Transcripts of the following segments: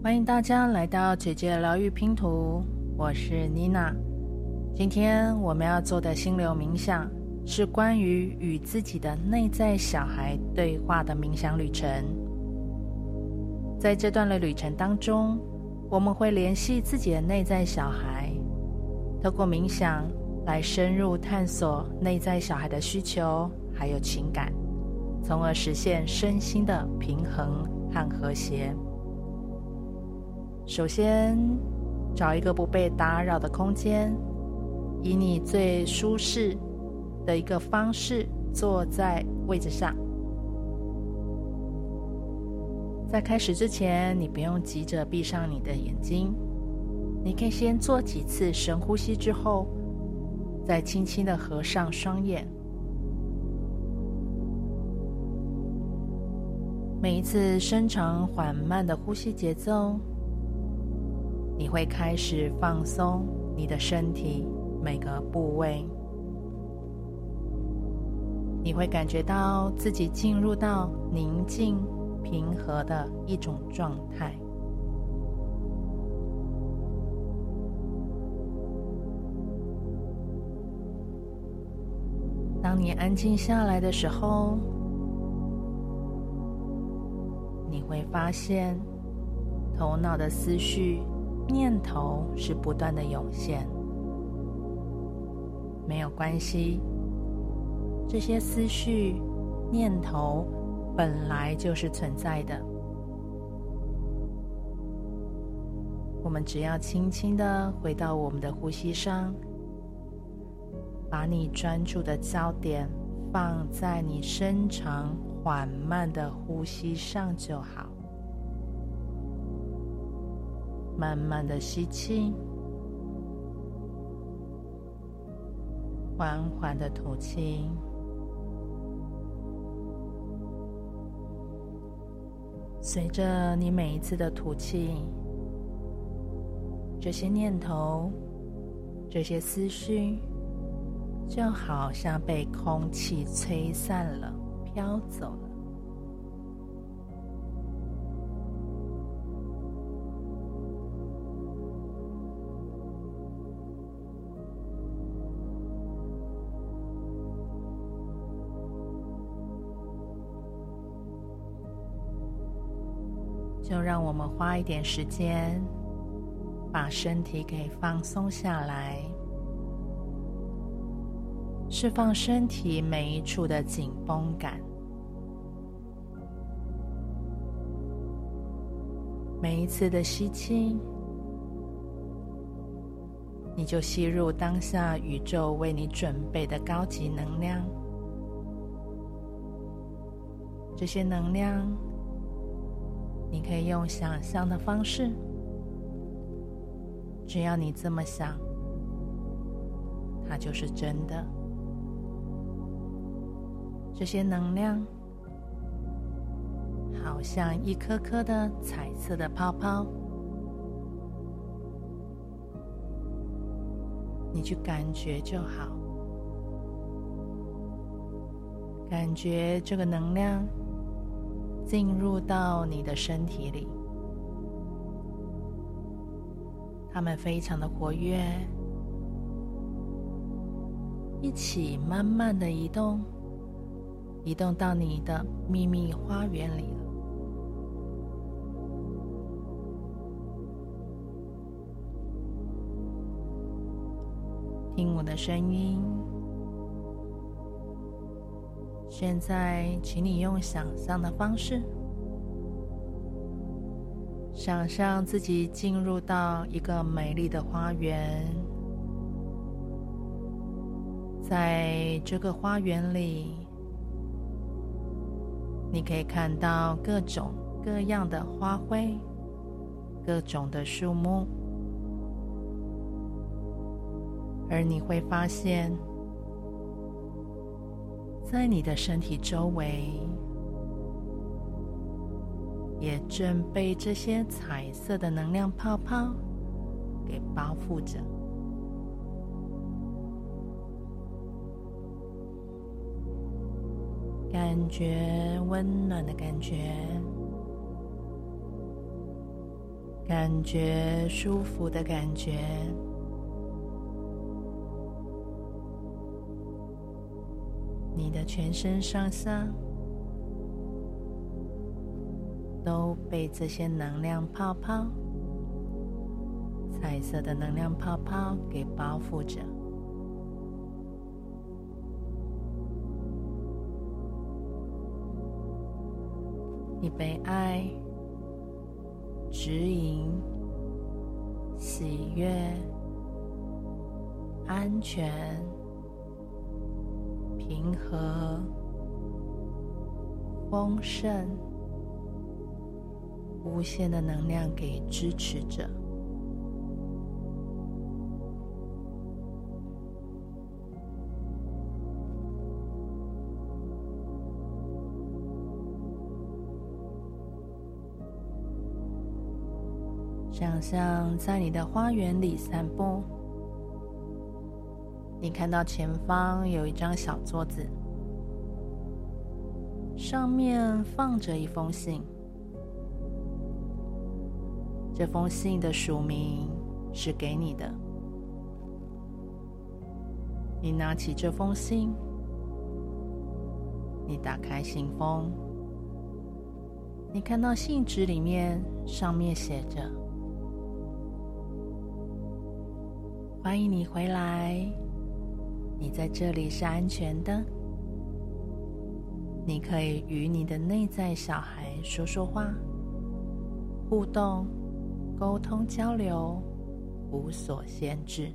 欢迎大家来到姐姐疗愈拼图，我是妮娜。今天我们要做的心流冥想是关于与自己的内在小孩对话的冥想旅程。在这段的旅程当中，我们会联系自己的内在小孩，透过冥想来深入探索内在小孩的需求还有情感，从而实现身心的平衡和和谐。首先，找一个不被打扰的空间，以你最舒适的一个方式坐在位置上。在开始之前，你不用急着闭上你的眼睛，你可以先做几次深呼吸，之后再轻轻的合上双眼。每一次深长缓慢的呼吸节奏。你会开始放松你的身体每个部位，你会感觉到自己进入到宁静平和的一种状态。当你安静下来的时候，你会发现头脑的思绪。念头是不断的涌现，没有关系。这些思绪、念头本来就是存在的。我们只要轻轻的回到我们的呼吸上，把你专注的焦点放在你深长缓慢的呼吸上就好。慢慢的吸气，缓缓的吐气。随着你每一次的吐气，这些念头、这些思绪，就好像被空气吹散了，飘走了。我们花一点时间，把身体给放松下来，释放身体每一处的紧绷感。每一次的吸气，你就吸入当下宇宙为你准备的高级能量，这些能量。你可以用想象的方式，只要你这么想，它就是真的。这些能量好像一颗颗的彩色的泡泡，你去感觉就好，感觉这个能量。进入到你的身体里，它们非常的活跃，一起慢慢的移动，移动到你的秘密花园里了。听我的声音。现在，请你用想象的方式，想象自己进入到一个美丽的花园，在这个花园里，你可以看到各种各样的花卉，各种的树木，而你会发现。在你的身体周围，也正被这些彩色的能量泡泡给包覆着，感觉温暖的感觉，感觉舒服的感觉。你的全身上下都被这些能量泡泡、彩色的能量泡泡给包覆着。你被爱、指引、喜悦、安全。平和、丰盛、无限的能量给支持着。想象在你的花园里散步。你看到前方有一张小桌子，上面放着一封信。这封信的署名是给你的。你拿起这封信，你打开信封，你看到信纸里面上面写着：“欢迎你回来。”你在这里是安全的，你可以与你的内在小孩说说话、互动、沟通、交流，无所限制。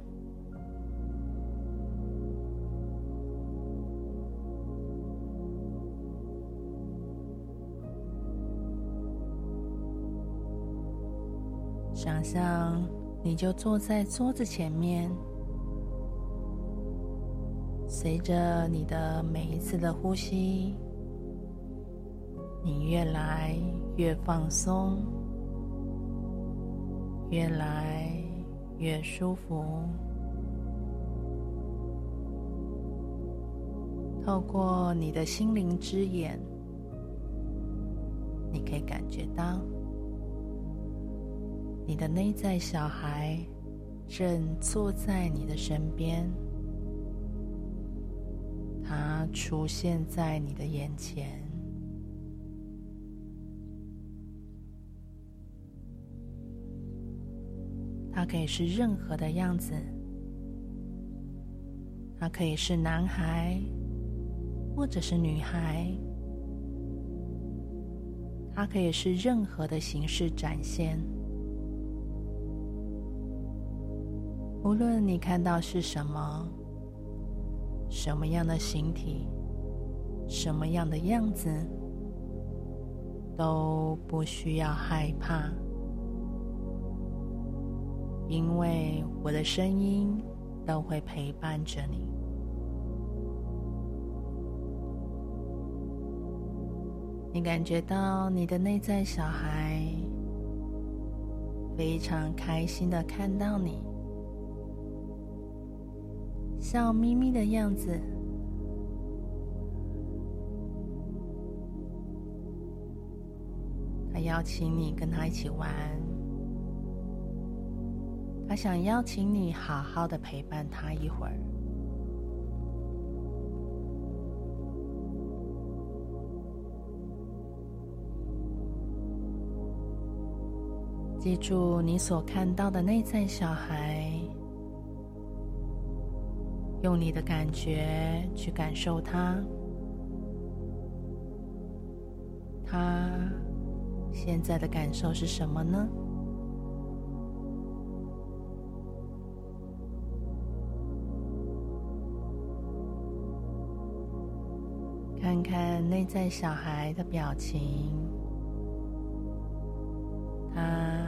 想象你就坐在桌子前面。随着你的每一次的呼吸，你越来越放松，越来越舒服。透过你的心灵之眼，你可以感觉到你的内在小孩正坐在你的身边。它出现在你的眼前，它可以是任何的样子，它可以是男孩，或者是女孩，它可以是任何的形式展现。无论你看到是什么。什么样的形体，什么样的样子，都不需要害怕，因为我的声音都会陪伴着你。你感觉到你的内在小孩非常开心的看到你。笑眯眯的样子，他邀请你跟他一起玩，他想邀请你好好的陪伴他一会儿。记住你所看到的内在小孩。用你的感觉去感受他，他现在的感受是什么呢？看看内在小孩的表情，他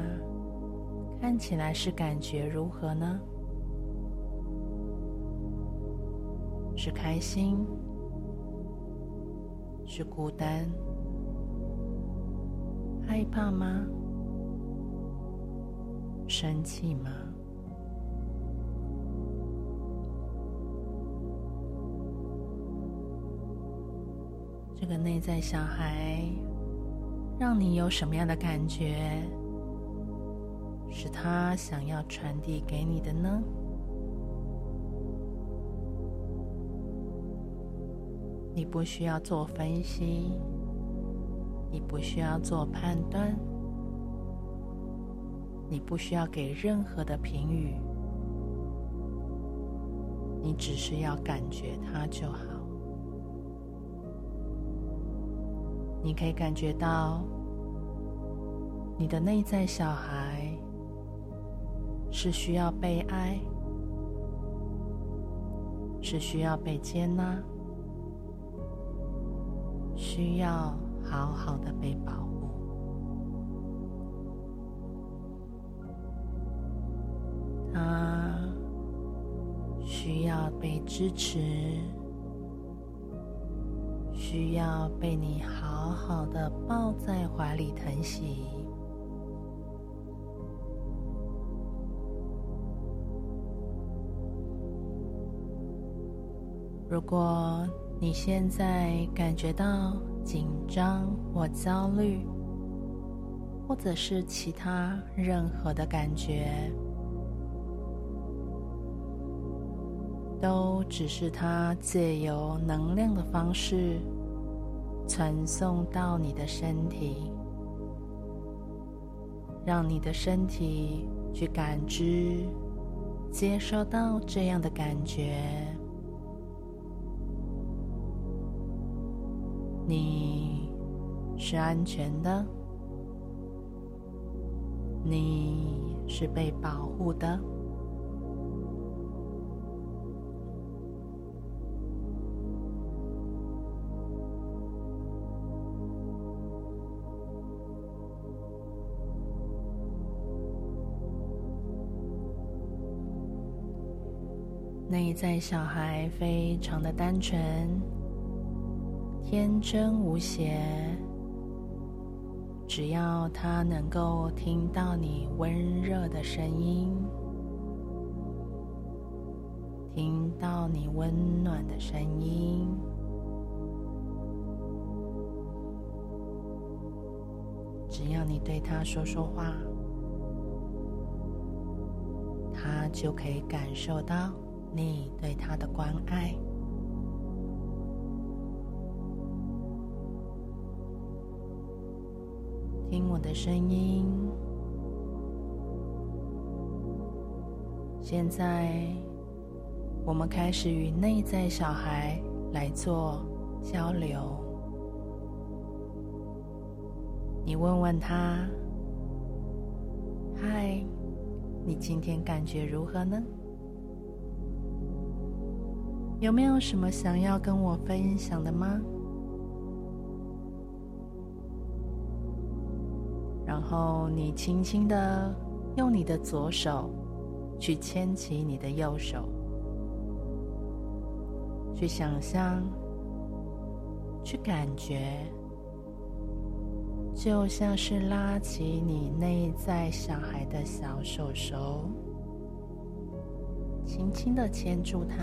看起来是感觉如何呢？是开心，是孤单，害怕吗？生气吗？这个内在小孩让你有什么样的感觉？是他想要传递给你的呢？你不需要做分析，你不需要做判断，你不需要给任何的评语，你只是要感觉它就好。你可以感觉到你的内在小孩是需要被爱，是需要被接纳。需要好好的被保护，他需要被支持，需要被你好好的抱在怀里疼惜。如果你现在感觉到紧张或焦虑，或者是其他任何的感觉，都只是它借由能量的方式传送到你的身体，让你的身体去感知、接收到这样的感觉。你是安全的，你是被保护的。内在小孩非常的单纯。天真无邪，只要他能够听到你温热的声音，听到你温暖的声音，只要你对他说说话，他就可以感受到你对他的关爱。的声音。现在，我们开始与内在小孩来做交流。你问问他：“嗨，你今天感觉如何呢？有没有什么想要跟我分享的吗？”然后你轻轻的用你的左手去牵起你的右手，去想象，去感觉，就像是拉起你内在小孩的小手手，轻轻的牵住他，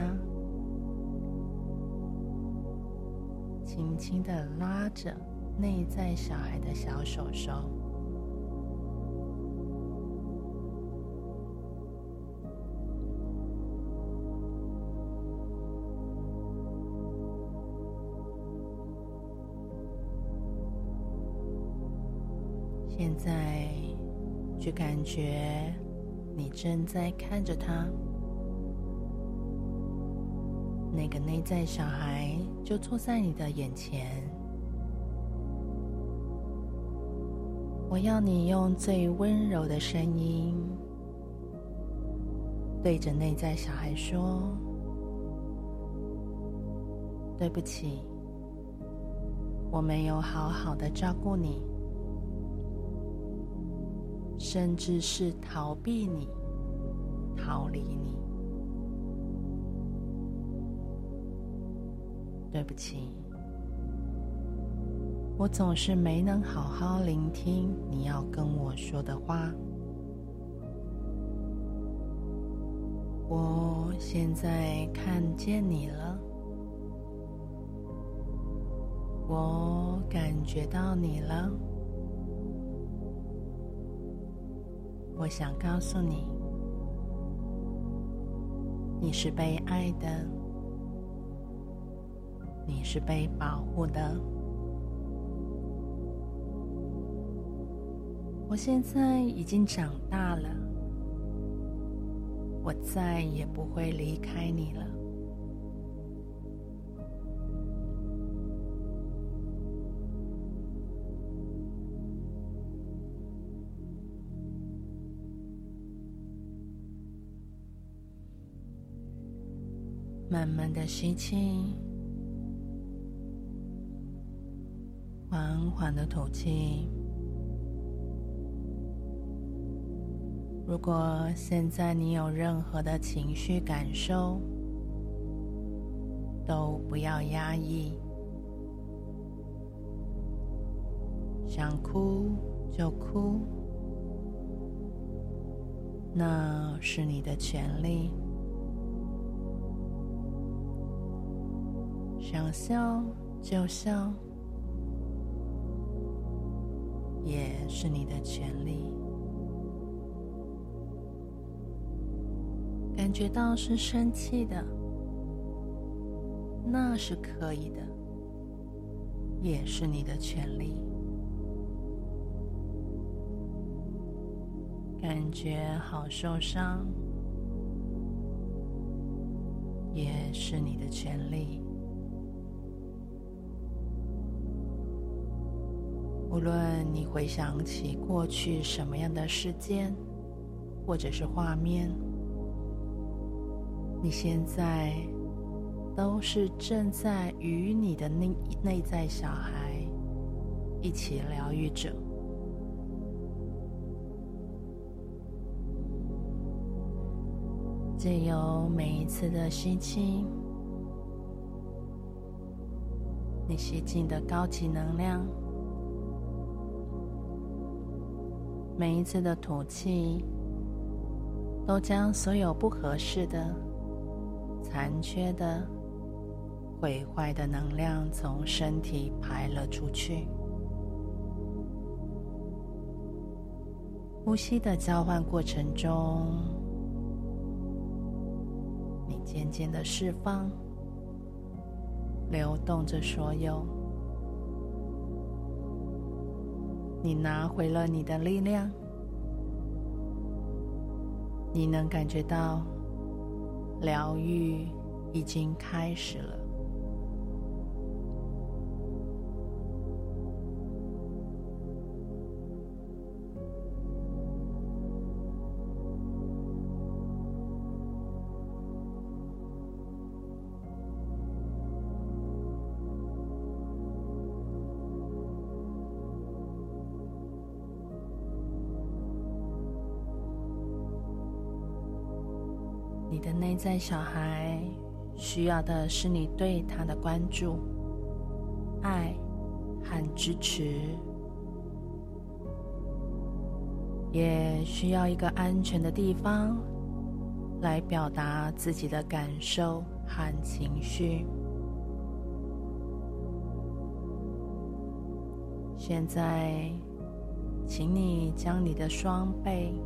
轻轻的拉着内在小孩的小手手。去感觉你正在看着他，那个内在小孩就坐在你的眼前。我要你用最温柔的声音，对着内在小孩说：“对不起，我没有好好的照顾你。”甚至是逃避你、逃离你，对不起，我总是没能好好聆听你要跟我说的话。我现在看见你了，我感觉到你了。我想告诉你，你是被爱的，你是被保护的。我现在已经长大了，我再也不会离开你了。慢慢的吸气，缓缓的吐气。如果现在你有任何的情绪感受，都不要压抑，想哭就哭，那是你的权利。想笑就笑，也是你的权利。感觉到是生气的，那是可以的，也是你的权利。感觉好受伤，也是你的权利。无论你回想起过去什么样的事件，或者是画面，你现在都是正在与你的内内在小孩一起疗愈着。借由每一次的吸气，你吸进的高级能量。每一次的吐气，都将所有不合适的、残缺的、毁坏的能量从身体排了出去。呼吸的交换过程中，你渐渐的释放，流动着所有。你拿回了你的力量，你能感觉到疗愈已经开始了。你的内在小孩需要的是你对他的关注、爱和支持，也需要一个安全的地方来表达自己的感受和情绪。现在，请你将你的双臂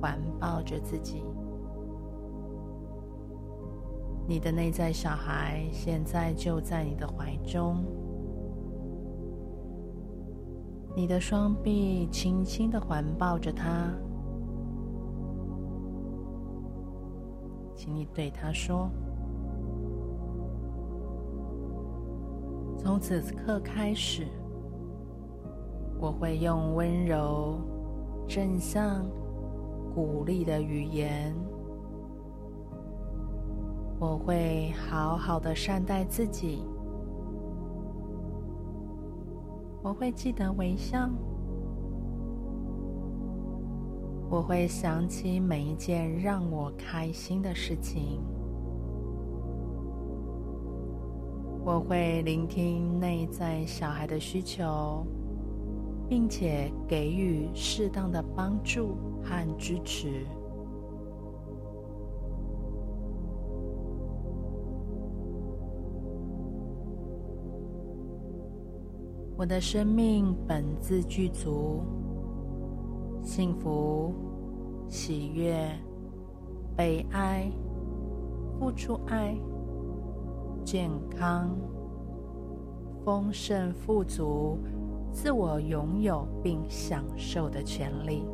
环抱着自己。你的内在小孩现在就在你的怀中，你的双臂轻轻的环抱着他，请你对他说：“从此刻开始，我会用温柔、正向、鼓励的语言。”我会好好的善待自己，我会记得微笑，我会想起每一件让我开心的事情，我会聆听内在小孩的需求，并且给予适当的帮助和支持。我的生命本自具足，幸福喜悦、悲哀、付出爱、健康、丰盛、富足、自我拥有并享受的权利。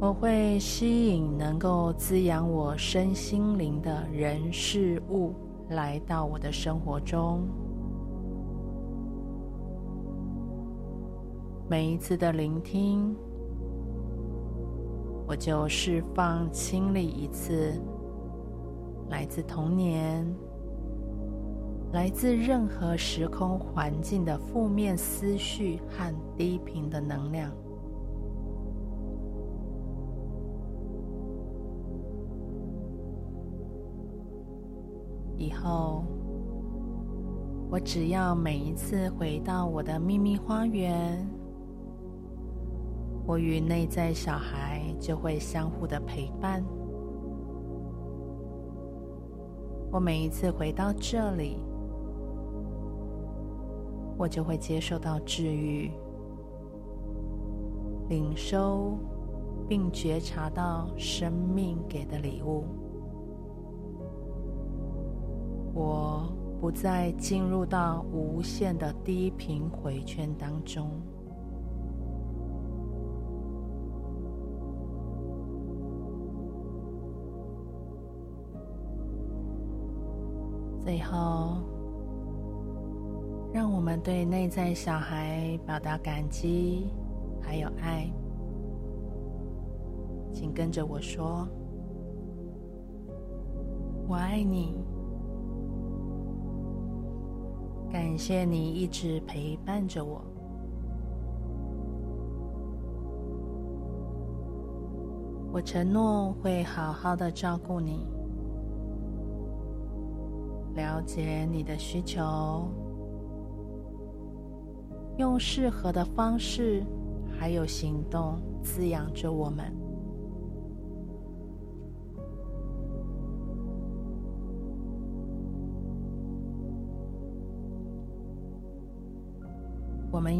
我会吸引能够滋养我身心灵的人事物来到我的生活中。每一次的聆听，我就释放、清理一次来自童年、来自任何时空环境的负面思绪和低频的能量。后，我只要每一次回到我的秘密花园，我与内在小孩就会相互的陪伴。我每一次回到这里，我就会接受到治愈、领收，并觉察到生命给的礼物。我不再进入到无限的低频回圈当中。最后，让我们对内在小孩表达感激，还有爱。请跟着我说：“我爱你。”感谢你一直陪伴着我。我承诺会好好的照顾你，了解你的需求，用适合的方式还有行动滋养着我们。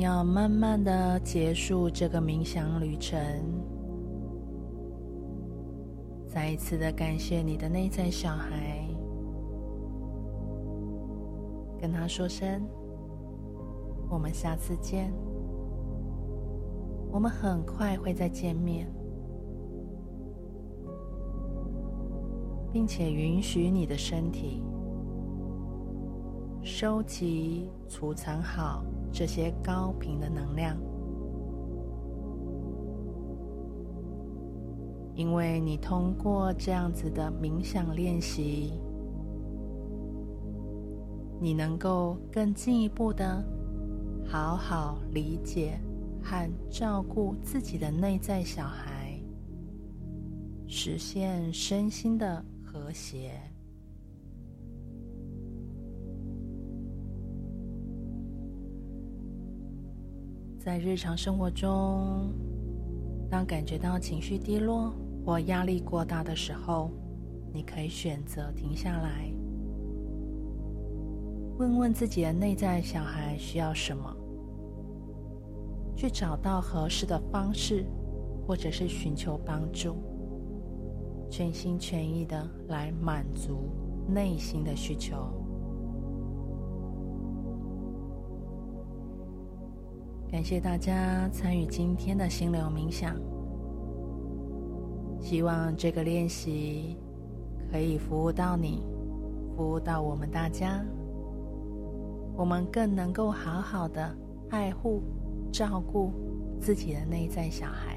要慢慢的结束这个冥想旅程。再一次的感谢你的内在小孩，跟他说声：“我们下次见。”我们很快会再见面，并且允许你的身体收集、储藏好。这些高频的能量，因为你通过这样子的冥想练习，你能够更进一步的好好理解和照顾自己的内在小孩，实现身心的和谐。在日常生活中，当感觉到情绪低落或压力过大的时候，你可以选择停下来，问问自己的内在小孩需要什么，去找到合适的方式，或者是寻求帮助，全心全意的来满足内心的需求。感谢大家参与今天的心流冥想，希望这个练习可以服务到你，服务到我们大家，我们更能够好好的爱护、照顾自己的内在小孩。